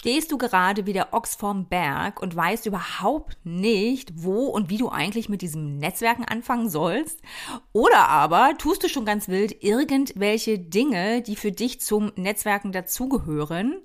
Stehst du gerade wie der Ochs vorm Berg und weißt überhaupt nicht, wo und wie du eigentlich mit diesem Netzwerken anfangen sollst? Oder aber tust du schon ganz wild irgendwelche Dinge, die für dich zum Netzwerken dazugehören?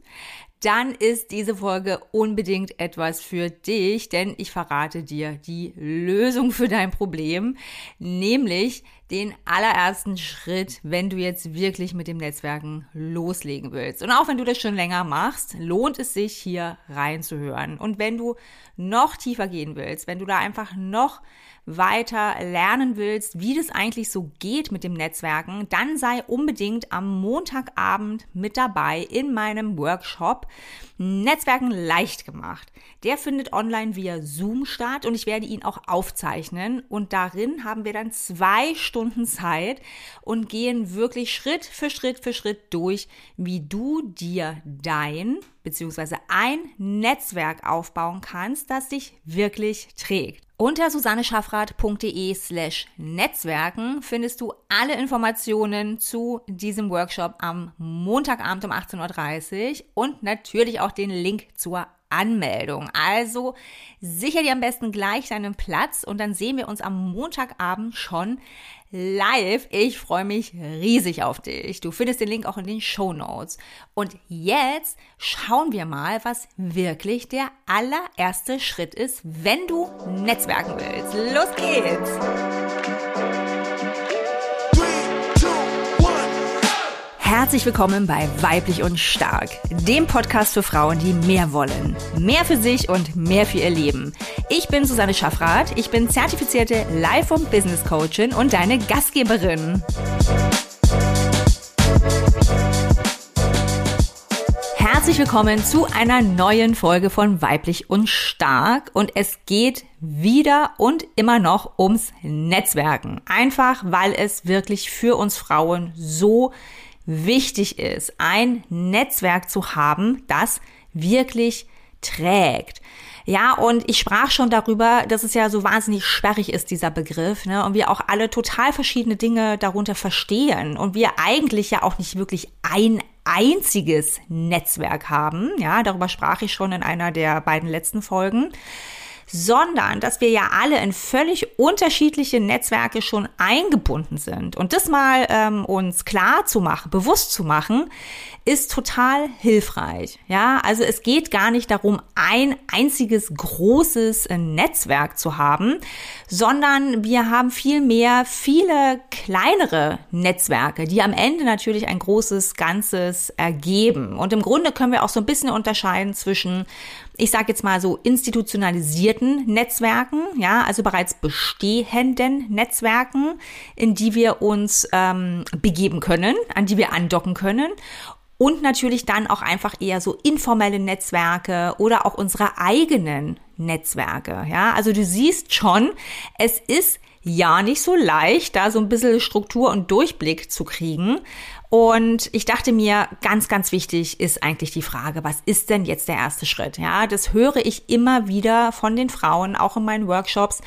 dann ist diese Folge unbedingt etwas für dich, denn ich verrate dir die Lösung für dein Problem, nämlich den allerersten Schritt, wenn du jetzt wirklich mit dem Netzwerken loslegen willst. Und auch wenn du das schon länger machst, lohnt es sich hier reinzuhören. Und wenn du noch tiefer gehen willst, wenn du da einfach noch weiter lernen willst, wie das eigentlich so geht mit dem Netzwerken, dann sei unbedingt am Montagabend mit dabei in meinem Workshop Netzwerken leicht gemacht. Der findet online via Zoom statt und ich werde ihn auch aufzeichnen und darin haben wir dann zwei Zeit und gehen wirklich Schritt für Schritt für Schritt durch, wie du dir dein bzw. ein Netzwerk aufbauen kannst, das dich wirklich trägt. Unter susanneschaffrath.de slash Netzwerken findest du alle Informationen zu diesem Workshop am Montagabend um 18.30 Uhr und natürlich auch den Link zur Anmeldung. Also sicher dir am besten gleich deinen Platz und dann sehen wir uns am Montagabend schon live. Ich freue mich riesig auf dich. Du findest den Link auch in den Show Notes. Und jetzt schauen wir mal, was wirklich der allererste Schritt ist, wenn du Netzwerken willst. Los geht's! Herzlich willkommen bei Weiblich und Stark, dem Podcast für Frauen, die mehr wollen. Mehr für sich und mehr für ihr Leben. Ich bin Susanne Schaffrath, ich bin zertifizierte Life- und Business Coachin und deine Gastgeberin. Herzlich willkommen zu einer neuen Folge von Weiblich und Stark und es geht wieder und immer noch ums Netzwerken. Einfach weil es wirklich für uns Frauen so wichtig ist, ein Netzwerk zu haben, das wirklich trägt. Ja, und ich sprach schon darüber, dass es ja so wahnsinnig sperrig ist, dieser Begriff, ne? Und wir auch alle total verschiedene Dinge darunter verstehen und wir eigentlich ja auch nicht wirklich ein einziges Netzwerk haben. Ja, darüber sprach ich schon in einer der beiden letzten Folgen sondern dass wir ja alle in völlig unterschiedliche Netzwerke schon eingebunden sind. Und das mal ähm, uns klar zu machen, bewusst zu machen, ist total hilfreich. Ja, also es geht gar nicht darum, ein einziges großes äh, Netzwerk zu haben, sondern wir haben vielmehr viele kleinere Netzwerke, die am Ende natürlich ein großes Ganzes ergeben. Und im Grunde können wir auch so ein bisschen unterscheiden zwischen ich sage jetzt mal so institutionalisierten Netzwerken, ja, also bereits bestehenden Netzwerken, in die wir uns ähm, begeben können, an die wir andocken können und natürlich dann auch einfach eher so informelle Netzwerke oder auch unsere eigenen Netzwerke. Ja, also du siehst schon, es ist ja nicht so leicht, da so ein bisschen Struktur und Durchblick zu kriegen. Und ich dachte mir, ganz, ganz wichtig ist eigentlich die Frage, was ist denn jetzt der erste Schritt? Ja, das höre ich immer wieder von den Frauen, auch in meinen Workshops,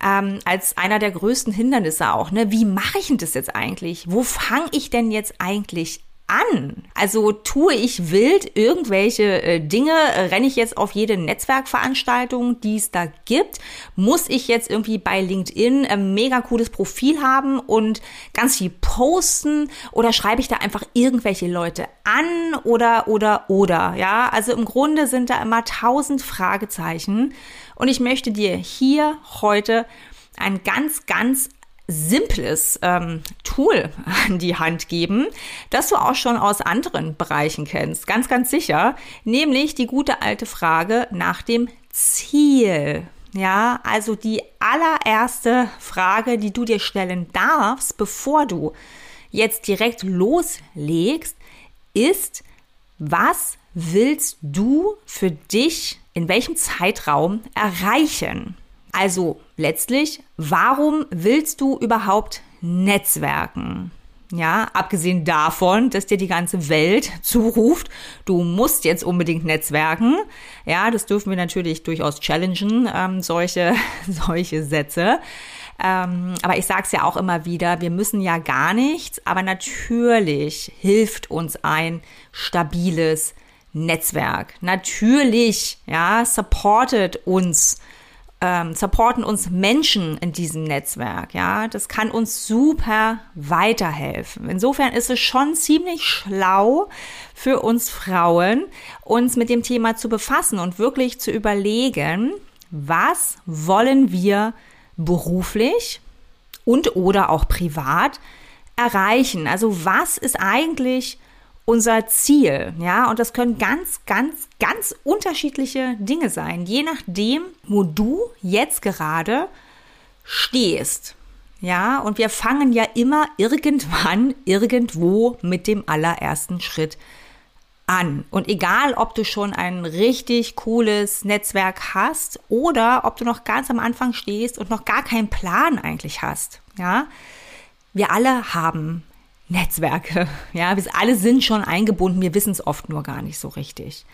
ähm, als einer der größten Hindernisse auch. Ne? Wie mache ich denn das jetzt eigentlich? Wo fange ich denn jetzt eigentlich an? Also tue ich wild irgendwelche äh, Dinge? Renne ich jetzt auf jede Netzwerkveranstaltung, die es da gibt? Muss ich jetzt irgendwie bei LinkedIn ein mega cooles Profil haben und ganz viel posten? Oder schreibe ich da einfach irgendwelche Leute an? Oder, oder, oder? Ja, also im Grunde sind da immer tausend Fragezeichen. Und ich möchte dir hier heute ein ganz, ganz simples ähm, Tool an die Hand geben, das du auch schon aus anderen Bereichen kennst, ganz, ganz sicher, nämlich die gute alte Frage nach dem Ziel. Ja, also die allererste Frage, die du dir stellen darfst, bevor du jetzt direkt loslegst, ist, was willst du für dich in welchem Zeitraum erreichen? Also letztlich, warum willst du überhaupt Netzwerken? Ja, abgesehen davon, dass dir die ganze Welt zuruft, du musst jetzt unbedingt netzwerken. Ja, das dürfen wir natürlich durchaus challengen, ähm, solche, solche Sätze. Ähm, aber ich sage es ja auch immer wieder, wir müssen ja gar nichts, aber natürlich hilft uns ein stabiles Netzwerk. Natürlich, ja, supportet uns, ähm, supporten uns Menschen in diesem Netzwerk, ja. Das kann uns super weiterhelfen. Insofern ist es schon ziemlich schlau für uns Frauen, uns mit dem Thema zu befassen und wirklich zu überlegen, was wollen wir beruflich und oder auch privat erreichen? Also was ist eigentlich unser Ziel, ja, und das können ganz, ganz, ganz unterschiedliche Dinge sein, je nachdem, wo du jetzt gerade stehst. Ja, und wir fangen ja immer irgendwann, irgendwo mit dem allerersten Schritt an. Und egal, ob du schon ein richtig cooles Netzwerk hast oder ob du noch ganz am Anfang stehst und noch gar keinen Plan eigentlich hast, ja, wir alle haben Netzwerke. Ja, wir alle sind schon eingebunden, wir wissen es oft nur gar nicht so richtig.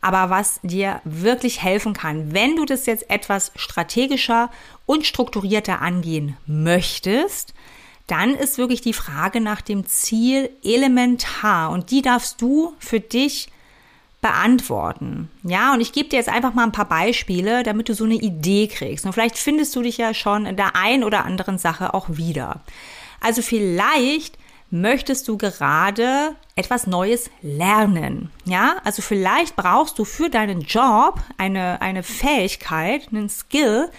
Aber was dir wirklich helfen kann, wenn du das jetzt etwas strategischer und strukturierter angehen möchtest, dann ist wirklich die Frage nach dem Ziel elementar und die darfst du für dich beantworten. Ja, und ich gebe dir jetzt einfach mal ein paar Beispiele, damit du so eine Idee kriegst. Und vielleicht findest du dich ja schon in der einen oder anderen Sache auch wieder. Also vielleicht möchtest du gerade etwas Neues lernen. Ja, also vielleicht brauchst du für deinen Job eine, eine Fähigkeit, einen Skill,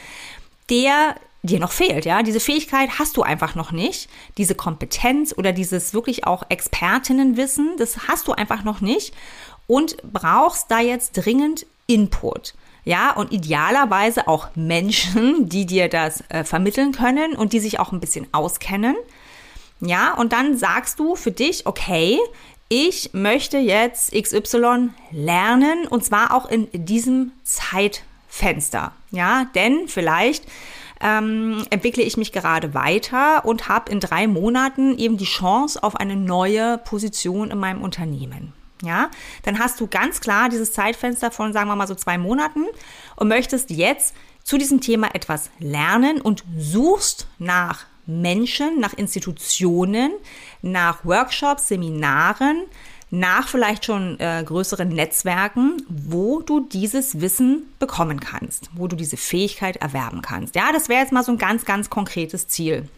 der dir noch fehlt, ja. Diese Fähigkeit hast du einfach noch nicht. Diese Kompetenz oder dieses wirklich auch Expertinnenwissen, das hast du einfach noch nicht und brauchst da jetzt dringend Input. Ja, und idealerweise auch Menschen, die dir das äh, vermitteln können und die sich auch ein bisschen auskennen. Ja, und dann sagst du für dich, okay, ich möchte jetzt XY lernen und zwar auch in diesem Zeitfenster. Ja, denn vielleicht ähm, entwickle ich mich gerade weiter und habe in drei Monaten eben die Chance auf eine neue Position in meinem Unternehmen. Ja, dann hast du ganz klar dieses Zeitfenster von, sagen wir mal so zwei Monaten und möchtest jetzt zu diesem Thema etwas lernen und suchst nach Menschen, nach Institutionen, nach Workshops, Seminaren, nach vielleicht schon äh, größeren Netzwerken, wo du dieses Wissen bekommen kannst, wo du diese Fähigkeit erwerben kannst. Ja, das wäre jetzt mal so ein ganz, ganz konkretes Ziel.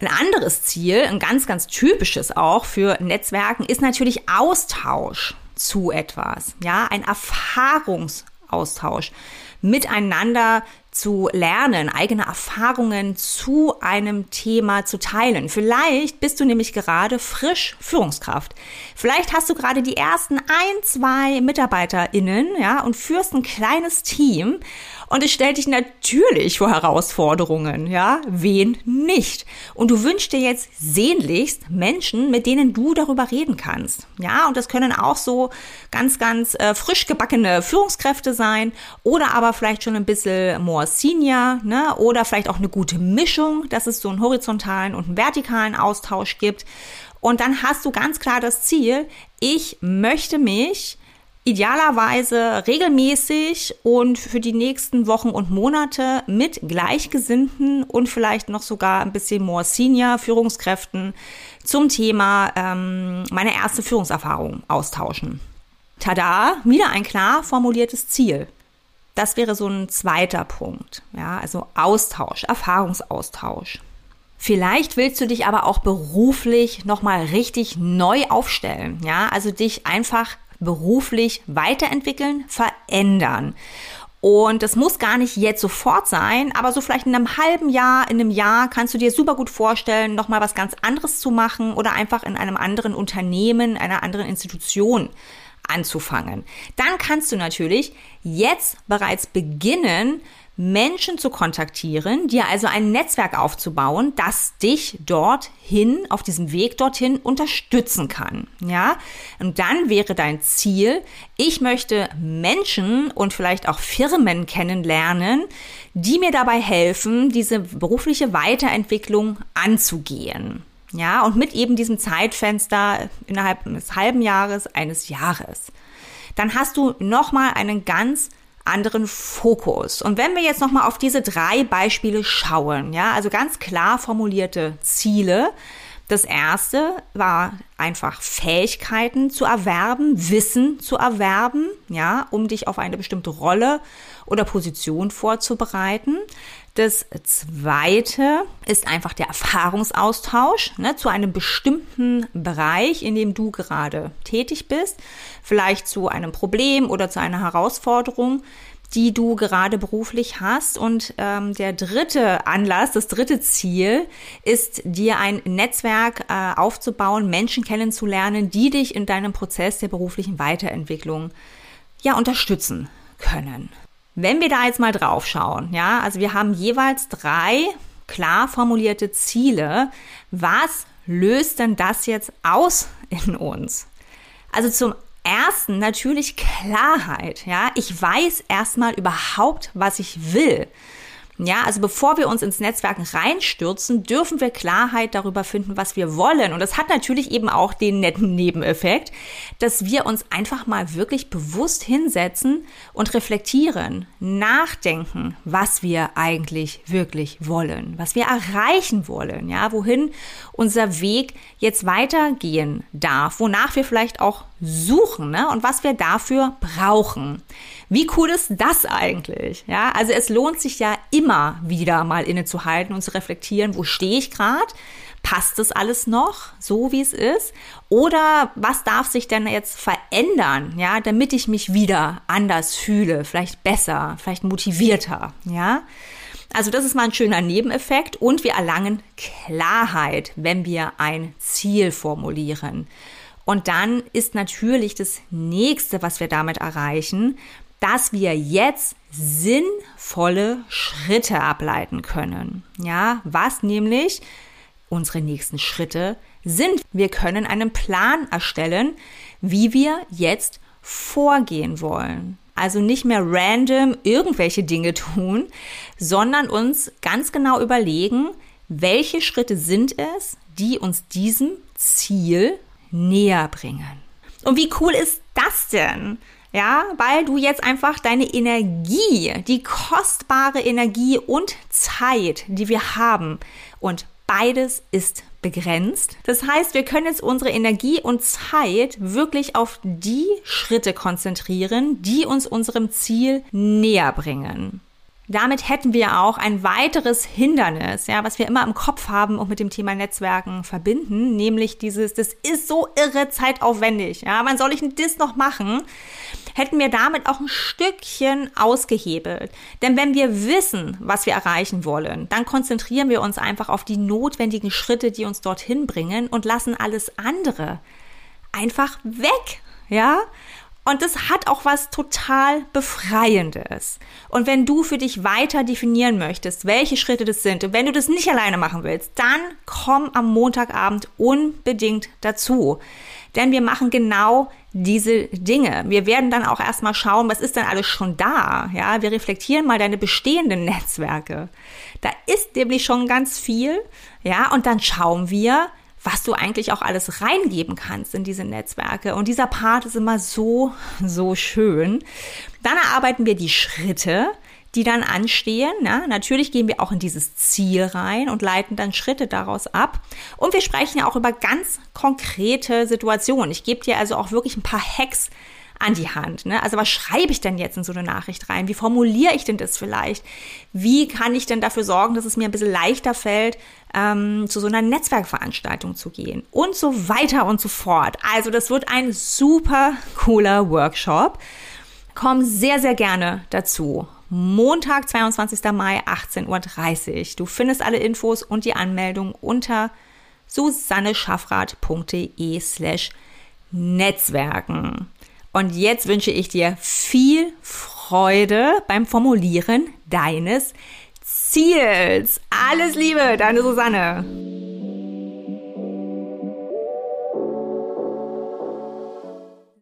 Ein anderes Ziel, ein ganz, ganz typisches auch für Netzwerken, ist natürlich Austausch zu etwas. Ja, ein Erfahrungsaustausch miteinander zu lernen, eigene Erfahrungen zu einem Thema zu teilen. Vielleicht bist du nämlich gerade frisch Führungskraft. Vielleicht hast du gerade die ersten ein, zwei MitarbeiterInnen, ja, und führst ein kleines Team und es stellt dich natürlich vor Herausforderungen, ja? Wen nicht? Und du wünschst dir jetzt sehnlichst Menschen, mit denen du darüber reden kannst. Ja, und das können auch so ganz, ganz äh, frisch gebackene Führungskräfte sein oder aber vielleicht schon ein bisschen more senior, ne? Oder vielleicht auch eine gute Mischung, dass es so einen horizontalen und einen vertikalen Austausch gibt. Und dann hast du ganz klar das Ziel, ich möchte mich idealerweise regelmäßig und für die nächsten Wochen und Monate mit Gleichgesinnten und vielleicht noch sogar ein bisschen more Senior Führungskräften zum Thema ähm, meine erste Führungserfahrung austauschen. Tada, wieder ein klar formuliertes Ziel. Das wäre so ein zweiter Punkt. Ja, also Austausch, Erfahrungsaustausch. Vielleicht willst du dich aber auch beruflich nochmal richtig neu aufstellen. Ja, also dich einfach beruflich weiterentwickeln, verändern. Und das muss gar nicht jetzt sofort sein, aber so vielleicht in einem halben Jahr, in einem Jahr kannst du dir super gut vorstellen, nochmal was ganz anderes zu machen oder einfach in einem anderen Unternehmen, einer anderen Institution anzufangen. Dann kannst du natürlich jetzt bereits beginnen, Menschen zu kontaktieren, dir also ein Netzwerk aufzubauen, das dich dorthin, auf diesem Weg dorthin unterstützen kann. Ja? Und dann wäre dein Ziel, ich möchte Menschen und vielleicht auch Firmen kennenlernen, die mir dabei helfen, diese berufliche Weiterentwicklung anzugehen. Ja, und mit eben diesem Zeitfenster innerhalb eines halben Jahres, eines Jahres. Dann hast du nochmal einen ganz anderen Fokus. Und wenn wir jetzt nochmal auf diese drei Beispiele schauen, ja, also ganz klar formulierte Ziele, Das erste war einfach Fähigkeiten zu erwerben, Wissen zu erwerben, ja, um dich auf eine bestimmte Rolle oder Position vorzubereiten. Das zweite ist einfach der Erfahrungsaustausch ne, zu einem bestimmten Bereich, in dem du gerade tätig bist, vielleicht zu einem Problem oder zu einer Herausforderung, die du gerade beruflich hast. Und ähm, der dritte Anlass, das dritte Ziel ist, dir ein Netzwerk äh, aufzubauen, Menschen kennenzulernen, die dich in deinem Prozess der beruflichen Weiterentwicklung ja unterstützen können. Wenn wir da jetzt mal drauf schauen, ja, also wir haben jeweils drei klar formulierte Ziele. Was löst denn das jetzt aus in uns? Also zum ersten natürlich Klarheit, ja. Ich weiß erstmal überhaupt, was ich will. Ja, also bevor wir uns ins Netzwerken reinstürzen, dürfen wir Klarheit darüber finden, was wir wollen. Und das hat natürlich eben auch den netten Nebeneffekt, dass wir uns einfach mal wirklich bewusst hinsetzen und reflektieren, nachdenken, was wir eigentlich wirklich wollen, was wir erreichen wollen, ja, wohin unser Weg jetzt weitergehen darf, wonach wir vielleicht auch suchen, ne, und was wir dafür brauchen. Wie cool ist das eigentlich? Ja, also es lohnt sich ja immer wieder mal innezuhalten und zu reflektieren, wo stehe ich gerade? Passt das alles noch so, wie es ist? Oder was darf sich denn jetzt verändern, ja, damit ich mich wieder anders fühle, vielleicht besser, vielleicht motivierter, ja? Also das ist mal ein schöner Nebeneffekt und wir erlangen Klarheit, wenn wir ein Ziel formulieren. Und dann ist natürlich das nächste, was wir damit erreichen, dass wir jetzt sinnvolle Schritte ableiten können. Ja, was nämlich unsere nächsten Schritte sind. Wir können einen Plan erstellen, wie wir jetzt vorgehen wollen. Also nicht mehr random irgendwelche Dinge tun, sondern uns ganz genau überlegen, welche Schritte sind es, die uns diesem Ziel näher bringen. Und wie cool ist das denn? Ja, weil du jetzt einfach deine Energie, die kostbare Energie und Zeit, die wir haben und beides ist begrenzt. Das heißt, wir können jetzt unsere Energie und Zeit wirklich auf die Schritte konzentrieren, die uns unserem Ziel näher bringen. Damit hätten wir auch ein weiteres Hindernis, ja, was wir immer im Kopf haben und mit dem Thema Netzwerken verbinden, nämlich dieses, das ist so irre zeitaufwendig, ja, wann soll ich denn das noch machen? Hätten wir damit auch ein Stückchen ausgehebelt. Denn wenn wir wissen, was wir erreichen wollen, dann konzentrieren wir uns einfach auf die notwendigen Schritte, die uns dorthin bringen und lassen alles andere einfach weg, ja? Und das hat auch was total Befreiendes. Und wenn du für dich weiter definieren möchtest, welche Schritte das sind, und wenn du das nicht alleine machen willst, dann komm am Montagabend unbedingt dazu. Denn wir machen genau diese Dinge. Wir werden dann auch erstmal schauen, was ist denn alles schon da? Ja, wir reflektieren mal deine bestehenden Netzwerke. Da ist nämlich schon ganz viel. Ja, und dann schauen wir, was du eigentlich auch alles reingeben kannst in diese Netzwerke. Und dieser Part ist immer so, so schön. Dann erarbeiten wir die Schritte, die dann anstehen. Ja, natürlich gehen wir auch in dieses Ziel rein und leiten dann Schritte daraus ab. Und wir sprechen ja auch über ganz konkrete Situationen. Ich gebe dir also auch wirklich ein paar Hacks an die Hand. Ne? Also was schreibe ich denn jetzt in so eine Nachricht rein? Wie formuliere ich denn das vielleicht? Wie kann ich denn dafür sorgen, dass es mir ein bisschen leichter fällt, ähm, zu so einer Netzwerkveranstaltung zu gehen? Und so weiter und so fort. Also das wird ein super cooler Workshop. Komm sehr, sehr gerne dazu. Montag, 22. Mai, 18.30 Uhr. Du findest alle Infos und die Anmeldung unter susanneschaffrath.de slash Netzwerken. Und jetzt wünsche ich dir viel Freude beim Formulieren deines Ziels. Alles Liebe, deine Susanne.